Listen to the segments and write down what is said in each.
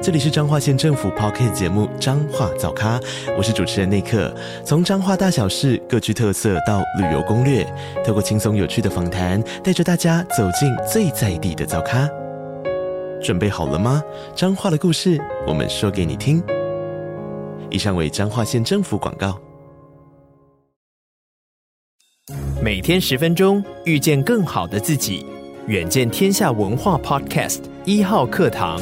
这里是彰化县政府 Podcast 节目《彰化早咖》，我是主持人内克。从彰化大小事各具特色到旅游攻略，透过轻松有趣的访谈，带着大家走进最在地的早咖。准备好了吗？彰化的故事，我们说给你听。以上为彰化县政府广告。每天十分钟，遇见更好的自己。远见天下文化 Podcast 一号课堂。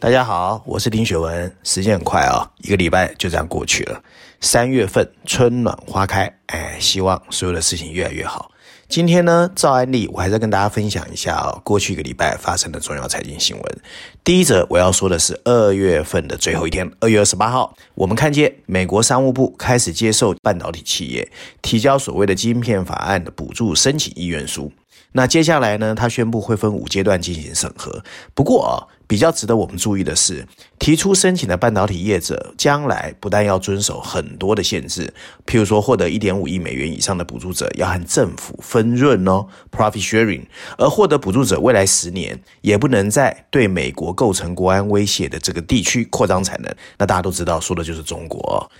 大家好，我是丁雪文。时间很快啊、哦，一个礼拜就这样过去了。三月份春暖花开，哎，希望所有的事情越来越好。今天呢，照案例，我还是要跟大家分享一下啊、哦，过去一个礼拜发生的重要财经新闻。第一则我要说的是二月份的最后一天，二月二十八号，我们看见美国商务部开始接受半导体企业提交所谓的晶片法案的补助申请意愿书。那接下来呢，他宣布会分五阶段进行审核。不过啊，比较值得我们注意的是，提出申请的半导体业者将来不但要遵守很多的限制，譬如说获得一点五亿美元以上的补助者要和政府分润哦 （profit sharing），而获得补助者未来十年也不能在对美国构成国安威胁的这个地区扩张产能。那大家都知道，说的就是中国。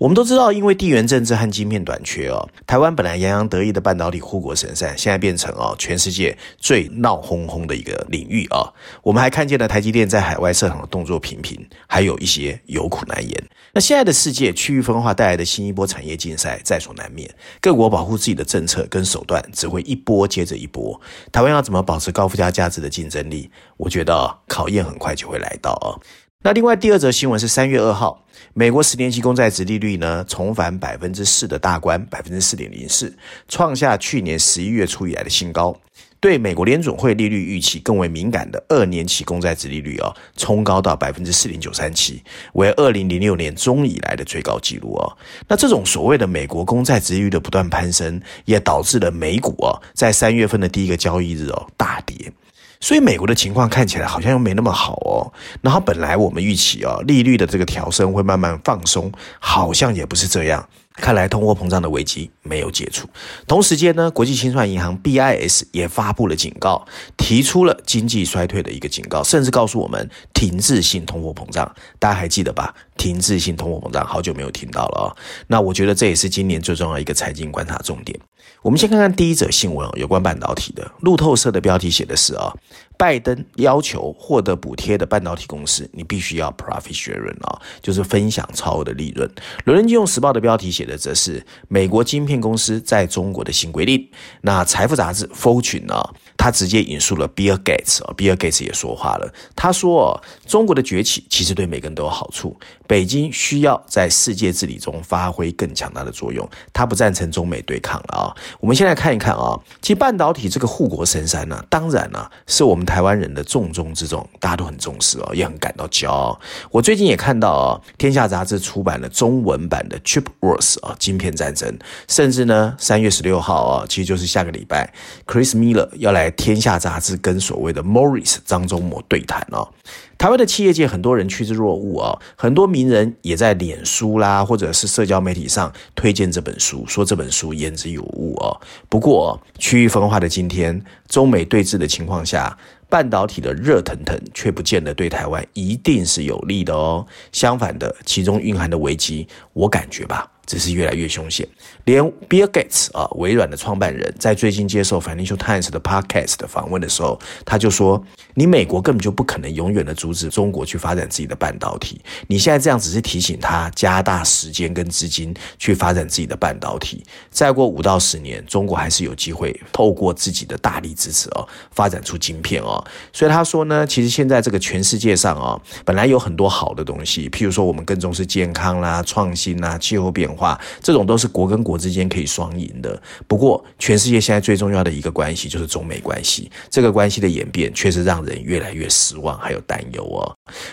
我们都知道，因为地缘政治和晶片短缺哦，台湾本来洋洋得意的半导体护国神山，现在变成哦全世界最闹哄哄的一个领域啊。我们还看见了台积电在海外设厂的动作频频，还有一些有苦难言。那现在的世界区域分化带来的新一波产业竞赛在所难免，各国保护自己的政策跟手段只会一波接着一波。台湾要怎么保持高附加价值的竞争力？我觉得考验很快就会来到啊。那另外第二则新闻是三月二号，美国十年期公债殖利率呢重返百分之四的大关，百分之四点零四，创下去年十一月初以来的新高。对美国联准会利率预期更为敏感的二年期公债殖利率哦，冲高到百分之四点九三七，为二零零六年中以来的最高纪录哦。那这种所谓的美国公债殖利率的不断攀升，也导致了美股哦在三月份的第一个交易日哦大跌。所以美国的情况看起来好像又没那么好哦。然后本来我们预期哦，利率的这个调升会慢慢放松，好像也不是这样。看来通货膨胀的危机没有解除。同时间呢，国际清算银行 BIS 也发布了警告，提出了经济衰退的一个警告，甚至告诉我们停滞性通货膨胀。大家还记得吧？停滞性通货膨胀，好久没有听到了哦。那我觉得这也是今年最重要一个财经观察重点。我们先看看第一则新闻哦，有关半导体的。路透社的标题写的是啊，拜登要求获得补贴的半导体公司，你必须要 profit sharing 啊，就是分享超额的利润。伦敦金融时报的标题写的则是美国晶片公司在中国的新规定。那财富杂志 Fortune 呢，他直接引述了 Bill Gates 啊，Bill Gates 也说话了，他说中国的崛起其实对每个人都有好处，北京需要在世界治理中发挥更强大的作用。他不赞成中美对抗了啊。我们先来看一看啊，其实半导体这个护国神山呢，当然呢是我们台湾人的重中之重，大家都很重视哦，也很感到骄傲。我最近也看到啊，天下杂志出版了中文版的 Chip Wars 啊，晶片战争，甚至呢，三月十六号啊，其实就是下个礼拜，Chris Miller 要来天下杂志跟所谓的 Morris 张忠谋对谈哦。台湾的企业界很多人趋之若鹜啊，很多名人也在脸书啦，或者是社交媒体上推荐这本书，说这本书言之有物啊。不过区域分化的今天，中美对峙的情况下，半导体的热腾腾却不见得对台湾一定是有利的哦。相反的，其中蕴含的危机，我感觉吧。只是越来越凶险，连 Bill Gates 啊，微软的创办人，在最近接受 Financial Times 的 Podcast 的访问的时候，他就说：“你美国根本就不可能永远的阻止中国去发展自己的半导体。你现在这样只是提醒他加大时间跟资金去发展自己的半导体。再过五到十年，中国还是有机会透过自己的大力支持哦，发展出晶片哦。所以他说呢，其实现在这个全世界上啊，本来有很多好的东西，譬如说我们更重视健康啦、创新啦、气候变化。化，这种都是国跟国之间可以双赢的。不过，全世界现在最重要的一个关系就是中美关系，这个关系的演变确实让人越来越失望，还有担忧哦。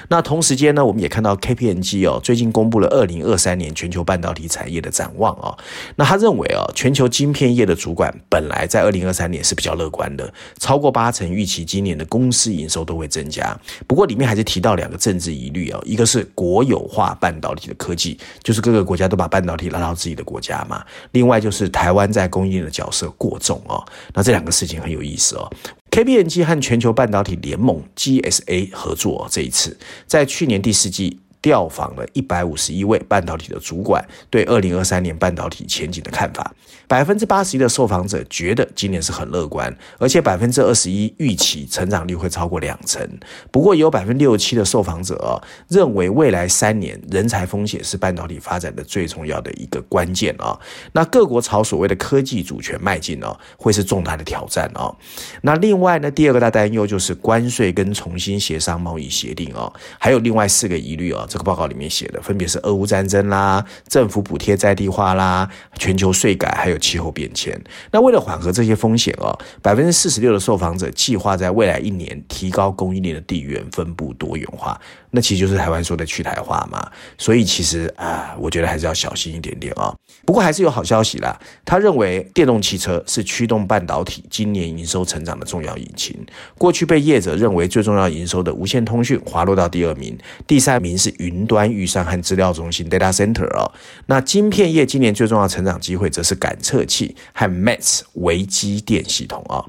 那同时间呢，我们也看到 KPMG 哦，最近公布了二零二三年全球半导体产业的展望哦。那他认为哦，全球晶片业的主管本来在二零二三年是比较乐观的，超过八成预期今年的公司营收都会增加。不过里面还是提到两个政治疑虑哦，一个是国有化半导体的科技，就是各个国家都把半导拉到自己的国家嘛。另外就是台湾在供应链的角色过重哦。那这两个事情很有意思哦。KPMG 和全球半导体联盟 GSA 合作哦，这一次在去年第四季。调访了一百五十一位半导体的主管，对二零二三年半导体前景的看法。百分之八十一的受访者觉得今年是很乐观，而且百分之二十一预期成长率会超过两成。不过，有百分之六十七的受访者哦，认为未来三年人才风险是半导体发展的最重要的一个关键哦。那各国朝所谓的科技主权迈进哦，会是重大的挑战哦。那另外呢，第二个大担忧就是关税跟重新协商贸易协定哦，还有另外四个疑虑哦。报告里面写的分别是俄乌战争啦、政府补贴在地化啦、全球税改，还有气候变迁。那为了缓和这些风险哦，百分之四十六的受访者计划在未来一年提高供应链的地缘分布多元化。那其实就是台湾说的去台化嘛。所以其实啊，我觉得还是要小心一点点哦。不过还是有好消息啦。他认为电动汽车是驱动半导体今年营收成长的重要引擎。过去被业者认为最重要营收的无线通讯滑落到第二名，第三名是云端运算和资料中心 （data center） 啊。那晶片业今年最重要的成长机会则是感测器和 MEMS 微机电系统啊。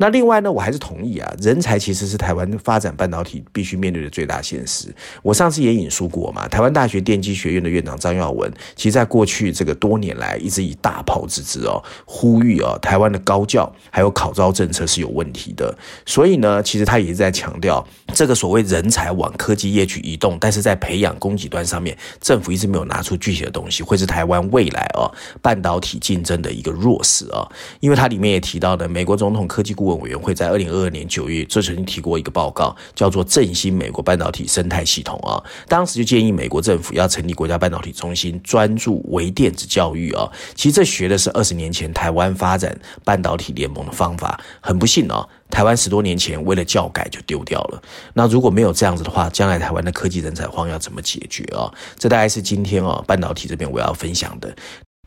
那另外呢，我还是同意啊，人才其实是台湾发展半导体必须面对的最大现实。我上次也引述过嘛，台湾大学电机学院的院长张耀文，其实在过去这个多年来，一直以大炮之姿哦，呼吁哦，台湾的高教还有考招政策是有问题的。所以呢，其实他也是在强调，这个所谓人才往科技业去移动，但是在培养供给端上面，政府一直没有拿出具体的东西，会是台湾未来哦半导体竞争的一个弱势啊。因为它里面也提到的，美国总统科技顾。委员会在二零二二年九月，这曾经提过一个报告，叫做“振兴美国半导体生态系统”啊。当时就建议美国政府要成立国家半导体中心，专注微电子教育啊。其实这学的是二十年前台湾发展半导体联盟的方法。很不幸啊，台湾十多年前为了教改就丢掉了。那如果没有这样子的话，将来台湾的科技人才荒要怎么解决啊？这大概是今天啊半导体这边我要分享的。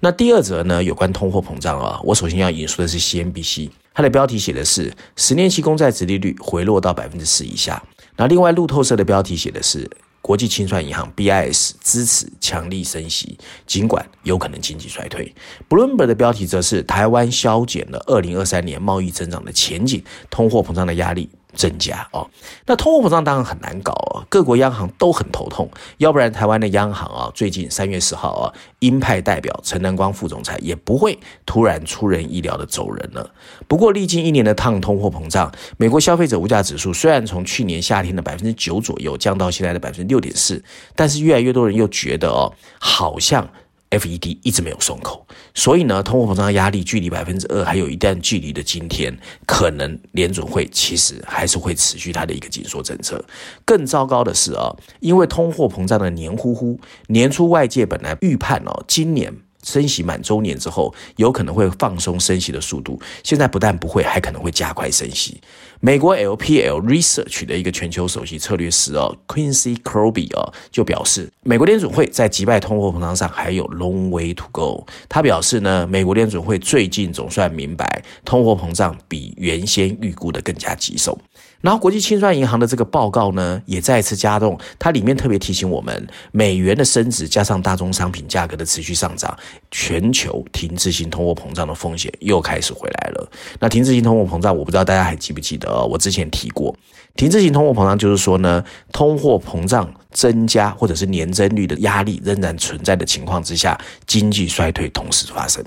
那第二则呢，有关通货膨胀啊，我首先要引述的是 CNBC。它的标题写的是十年期公债殖利率回落到百分之四以下。那另外路透社的标题写的是国际清算银行 BIS 支持强力升息，尽管有可能经济衰退。Bloomberg 的标题则是台湾削减了二零二三年贸易增长的前景，通货膨胀的压力。增加哦，那通货膨胀当然很难搞哦，各国央行都很头痛，要不然台湾的央行啊，最近三月十号啊，鹰派代表陈南光副总裁也不会突然出人意料的走人了。不过历经一年的抗通货膨胀，美国消费者物价指数虽然从去年夏天的百分之九左右降到现在的百分之六点四，但是越来越多人又觉得哦，好像。FED 一直没有松口，所以呢，通货膨胀压力距离百分之二还有一段距离的今天，可能联准会其实还是会持续它的一个紧缩政策。更糟糕的是啊，因为通货膨胀的黏糊糊，年初外界本来预判哦，今年。升息满周年之后，有可能会放松升息的速度。现在不但不会，还可能会加快升息。美国 LPL Research 的一个全球首席策略师哦，Quincy Krobby 哦，就表示，美国联准会在击败通货膨胀上还有 long way to go。他表示呢，美国联准会最近总算明白，通货膨胀比原先预估的更加棘手。然后，国际清算银行的这个报告呢，也再次加重。它里面特别提醒我们，美元的升值加上大宗商品价格的持续上涨，全球停滞性通货膨胀的风险又开始回来了。那停滞性通货膨胀，我不知道大家还记不记得？我之前提过，停滞性通货膨胀就是说呢，通货膨胀增加或者是年增率的压力仍然存在的情况之下，经济衰退同时发生。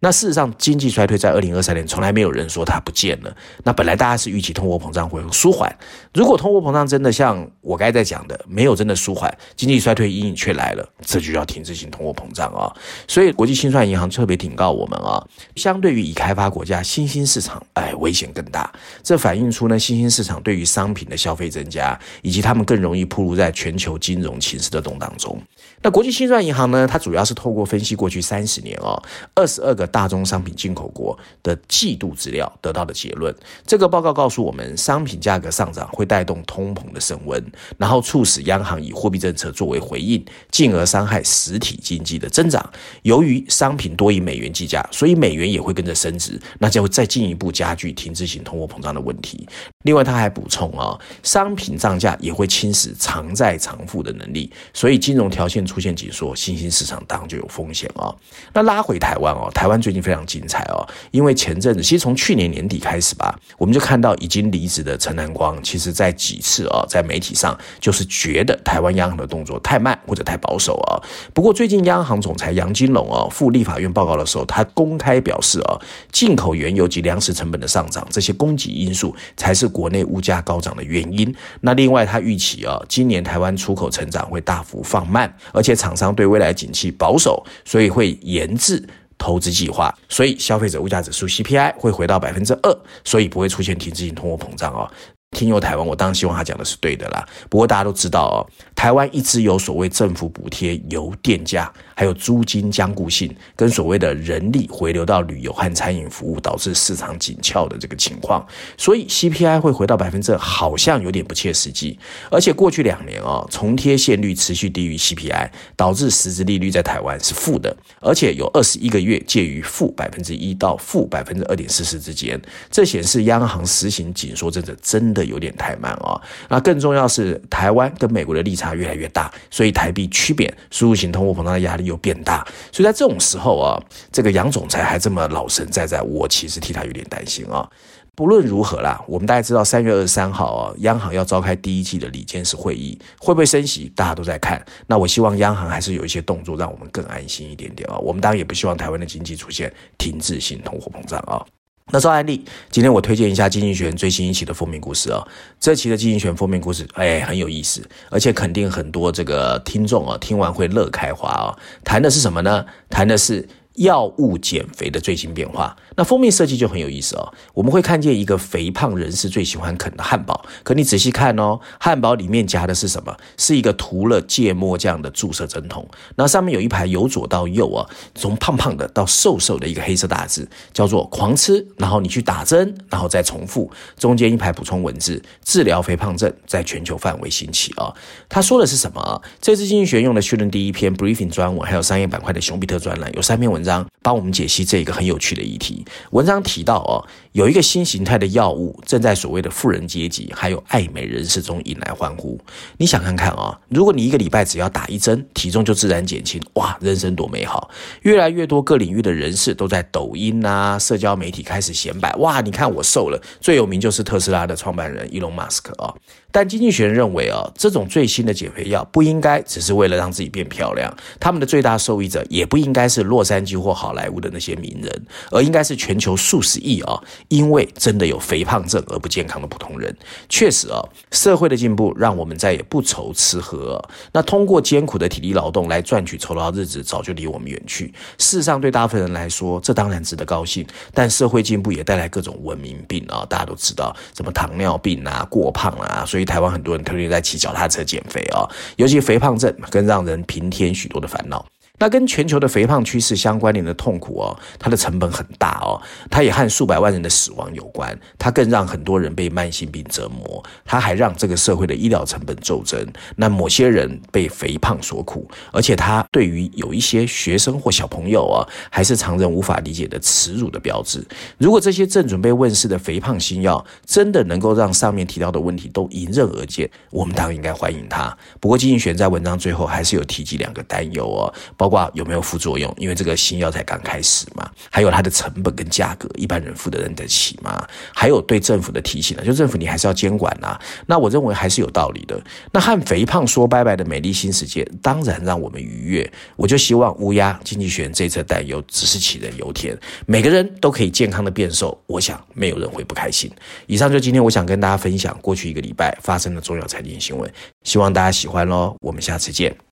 那事实上，经济衰退在二零二三年从来没有人说它不见了。那本来大家是预期通货膨胀会舒缓，如果通货膨胀真的像我刚才在讲的，没有真的舒缓，经济衰退阴影却来了，这就叫停滞性通货膨胀啊。所以国际清算银行特别警告我们啊，相对于已开发国家，新兴市场哎危险更大。这反映出呢，新兴市场对于商品的消费增加，以及他们更容易暴露在全球金融情势的动荡中。那国际清算银行呢，它主要是透过分析过去三十年哦，二十二个大宗商品进口国的季度资料得到的结论。这个报告告诉我们，商品价格上涨会带动通膨的升温，然后促使央行以货币政策作为回应，进而伤害实体经济的增长。由于商品多以美元计价，所以美元也会跟着升值，那就会再进一步加剧停滞性通货膨胀的问题。另外，他还补充啊，商品涨价也会侵蚀偿债偿付的能力，所以金融条件出现紧缩，新兴市场当然就有风险啊。那拉回台湾哦，台湾最近非常精彩哦，因为前阵子其实从去年年底开始吧，我们就看到已经离职的陈南光，其实在几次啊，在媒体上就是觉得台湾央行的动作太慢或者太保守啊。不过最近央行总裁杨金龙哦，赴立法院报告的时候，他公开表示啊，进口原油及粮食成本的上涨，这些供给因素才是国内物价高涨的原因。那另外他预期啊，今年台湾出口成长会大幅放慢，而且厂商对未来景气保守，所以会延滞投资计划，所以消费者物价指数 CPI 会回到百分之二，所以不会出现停滞性通货膨胀哦。听友台湾，我当然希望他讲的是对的啦。不过大家都知道哦，台湾一直有所谓政府补贴油电价，还有租金僵固性，跟所谓的人力回流到旅游和餐饮服务，导致市场紧俏的这个情况。所以 CPI 会回到百分之二，好像有点不切实际。而且过去两年哦，重贴现率持续低于 CPI，导致实质利率在台湾是负的，而且有二十一个月介于负百分之一到负百分之二点四四之间。这显示央行实行紧缩政策真的这有点太慢哦，那更重要是台湾跟美国的利差越来越大，所以台币趋贬，输入型通货膨胀的压力又变大，所以在这种时候啊，这个杨总裁还这么老神在在，我其实替他有点担心啊。不论如何啦，我们大家知道三月二十三号啊，央行要召开第一季的理监事会议，会不会升息，大家都在看。那我希望央行还是有一些动作，让我们更安心一点点啊。我们当然也不希望台湾的经济出现停滞性通货膨胀啊。那照案例，今天我推荐一下《经济学人》最新一期的封面故事哦。这期的《经济学人》封面故事，哎，很有意思，而且肯定很多这个听众啊，听完会乐开花哦。谈的是什么呢？谈的是药物减肥的最新变化。那封面设计就很有意思哦，我们会看见一个肥胖人士最喜欢啃的汉堡，可你仔细看哦，汉堡里面夹的是什么？是一个涂了芥末酱的注射针筒，那上面有一排由左到右啊，从胖胖的到瘦瘦的一个黑色大字，叫做“狂吃”，然后你去打针，然后再重复，中间一排补充文字，治疗肥胖症在全球范围兴起啊。他说的是什么？这次经济学用的序论第一篇 briefing 专文，还有商业板块的熊彼特专栏，有三篇文章帮我们解析这个很有趣的议题。文章提到哦，有一个新形态的药物正在所谓的富人阶级还有爱美人士中引来欢呼。你想看看啊，如果你一个礼拜只要打一针，体重就自然减轻，哇，人生多美好！越来越多各领域的人士都在抖音啊、社交媒体开始显摆，哇，你看我瘦了。最有名就是特斯拉的创办人伊隆马斯克啊。但经济学人认为啊，这种最新的减肥药不应该只是为了让自己变漂亮，他们的最大受益者也不应该是洛杉矶或好莱坞的那些名人，而应该是全球数十亿啊，因为真的有肥胖症而不健康的普通人。确实啊，社会的进步让我们再也不愁吃喝，那通过艰苦的体力劳动来赚取酬劳日子早就离我们远去。事实上，对大部分人来说，这当然值得高兴，但社会进步也带来各种文明病啊，大家都知道，什么糖尿病啊、过胖啊，所以。所以台湾很多人特别在骑脚踏车减肥啊，尤其肥胖症更让人平添许多的烦恼。那跟全球的肥胖趋势相关联的痛苦哦，它的成本很大哦，它也和数百万人的死亡有关，它更让很多人被慢性病折磨，它还让这个社会的医疗成本骤增。那某些人被肥胖所苦，而且它对于有一些学生或小朋友啊，还是常人无法理解的耻辱的标志。如果这些正准备问世的肥胖新药真的能够让上面提到的问题都迎刃而解，我们当然应该欢迎它。不过经济学人在文章最后还是有提及两个担忧哦，包包括有没有副作用，因为这个新药才刚开始嘛，还有它的成本跟价格，一般人付得得起吗？还有对政府的提醒呢，就政府你还是要监管呐、啊。那我认为还是有道理的。那和肥胖说拜拜的美丽新世界，当然让我们愉悦。我就希望乌鸦经济学人这次担忧只是杞人忧天，每个人都可以健康的变瘦，我想没有人会不开心。以上就今天我想跟大家分享过去一个礼拜发生的重要财经新闻，希望大家喜欢喽。我们下次见。